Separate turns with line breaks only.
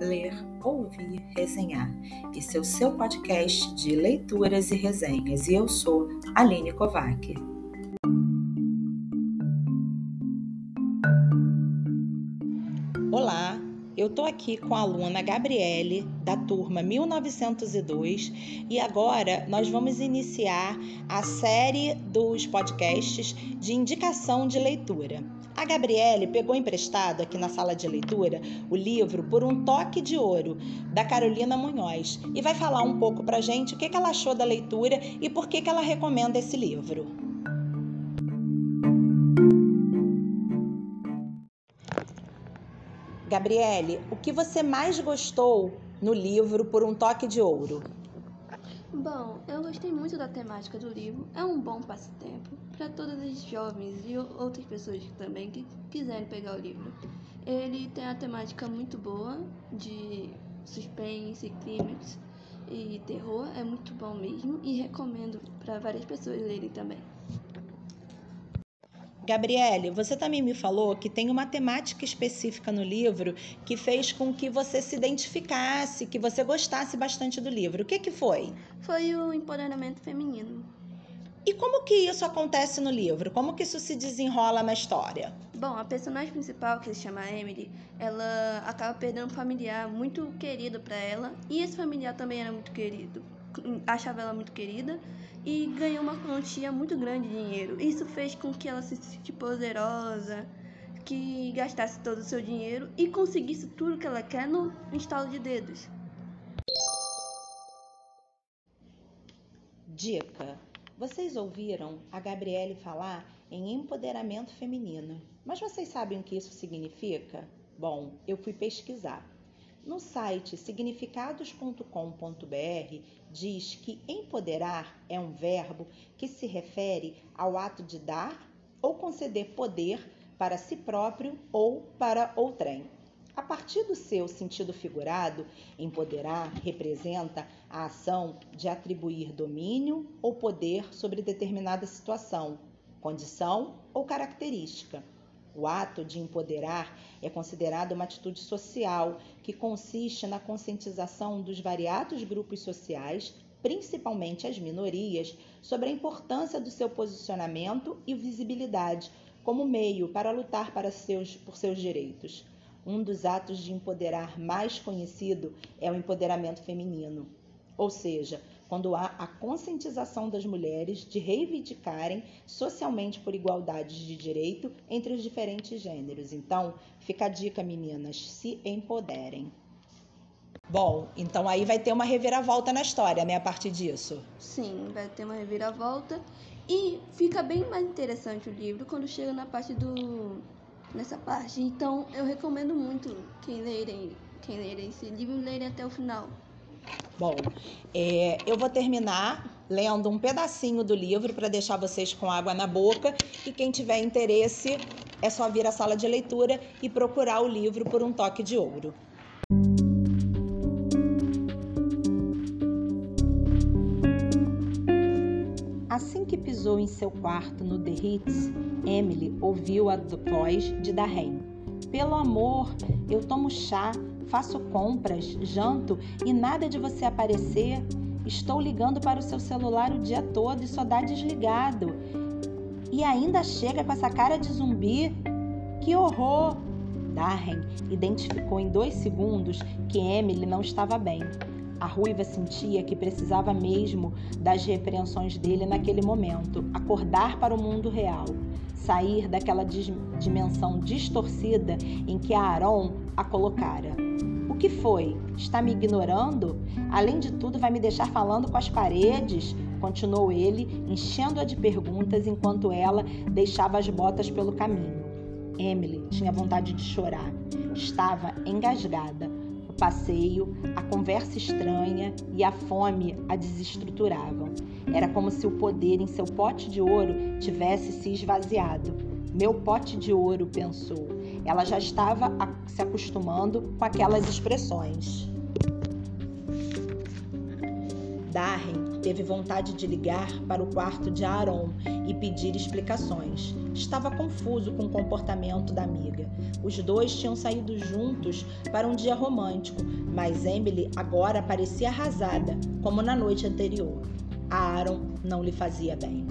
ler, ouvir, resenhar. Esse é o seu podcast de leituras e resenhas e eu sou Aline Kovac. Eu estou aqui com a aluna Gabriele, da turma 1902, e agora nós vamos iniciar a série dos podcasts de indicação de leitura. A Gabriele pegou emprestado aqui na sala de leitura o livro Por um Toque de Ouro, da Carolina Munhoz, e vai falar um pouco pra gente o que ela achou da leitura e por que ela recomenda esse livro. Gabriele, o que você mais gostou no livro Por um Toque de Ouro?
Bom, eu gostei muito da temática do livro. É um bom passatempo para todas as jovens e outras pessoas também que quiserem pegar o livro. Ele tem a temática muito boa de suspense, crimes e terror. É muito bom mesmo e recomendo para várias pessoas lerem também.
Gabriele, você também me falou que tem uma temática específica no livro que fez com que você se identificasse, que você gostasse bastante do livro. O que, que foi?
Foi o empoderamento feminino.
E como que isso acontece no livro? Como que isso se desenrola na história?
Bom, a personagem principal, que se chama Emily, ela acaba perdendo um familiar muito querido para ela, e esse familiar também era muito querido achava ela muito querida e ganhou uma quantia muito grande de dinheiro. Isso fez com que ela se sentisse poderosa, que gastasse todo o seu dinheiro e conseguisse tudo que ela quer no instalo de dedos.
Dica: Vocês ouviram a Gabriele falar em empoderamento feminino, mas vocês sabem o que isso significa? Bom, eu fui pesquisar. No site significados.com.br diz que empoderar é um verbo que se refere ao ato de dar ou conceder poder para si próprio ou para outrem. A partir do seu sentido figurado, empoderar representa a ação de atribuir domínio ou poder sobre determinada situação, condição ou característica o ato de empoderar é considerado uma atitude social que consiste na conscientização dos variados grupos sociais, principalmente as minorias, sobre a importância do seu posicionamento e visibilidade como meio para lutar para seus, por seus direitos. Um dos atos de empoderar mais conhecido é o empoderamento feminino, ou seja, quando há a conscientização das mulheres de reivindicarem socialmente por igualdade de direito entre os diferentes gêneros. Então, fica a dica, meninas, se empoderem. Bom, então aí vai ter uma reviravolta na história, né, a partir disso?
Sim, vai ter uma reviravolta e fica bem mais interessante o livro quando chega na parte do nessa parte. Então, eu recomendo muito quem lerem, quem lerem esse livro lerem até o final.
Bom, é, eu vou terminar lendo um pedacinho do livro para deixar vocês com água na boca e quem tiver interesse é só vir à sala de leitura e procurar o livro por um toque de ouro. Assim que pisou em seu quarto no The Ritz, Emily ouviu a voz de Darren. Pelo amor, eu tomo chá, faço compras, janto e nada de você aparecer. Estou ligando para o seu celular o dia todo e só dá desligado. E ainda chega com essa cara de zumbi. Que horror! Darren identificou em dois segundos que Emily não estava bem. A ruiva sentia que precisava mesmo das repreensões dele naquele momento, acordar para o mundo real, sair daquela dimensão distorcida em que Aaron a colocara. O que foi? Está me ignorando? Além de tudo, vai me deixar falando com as paredes? Continuou ele, enchendo-a de perguntas enquanto ela deixava as botas pelo caminho. Emily tinha vontade de chorar. Estava engasgada passeio, a conversa estranha e a fome a desestruturavam. Era como se o poder em seu pote de ouro tivesse se esvaziado. Meu pote de ouro, pensou. Ela já estava se acostumando com aquelas expressões. Darren teve vontade de ligar para o quarto de Aaron e pedir explicações. Estava confuso com o comportamento da amiga. Os dois tinham saído juntos para um dia romântico, mas Emily agora parecia arrasada, como na noite anterior. A Aaron não lhe fazia bem.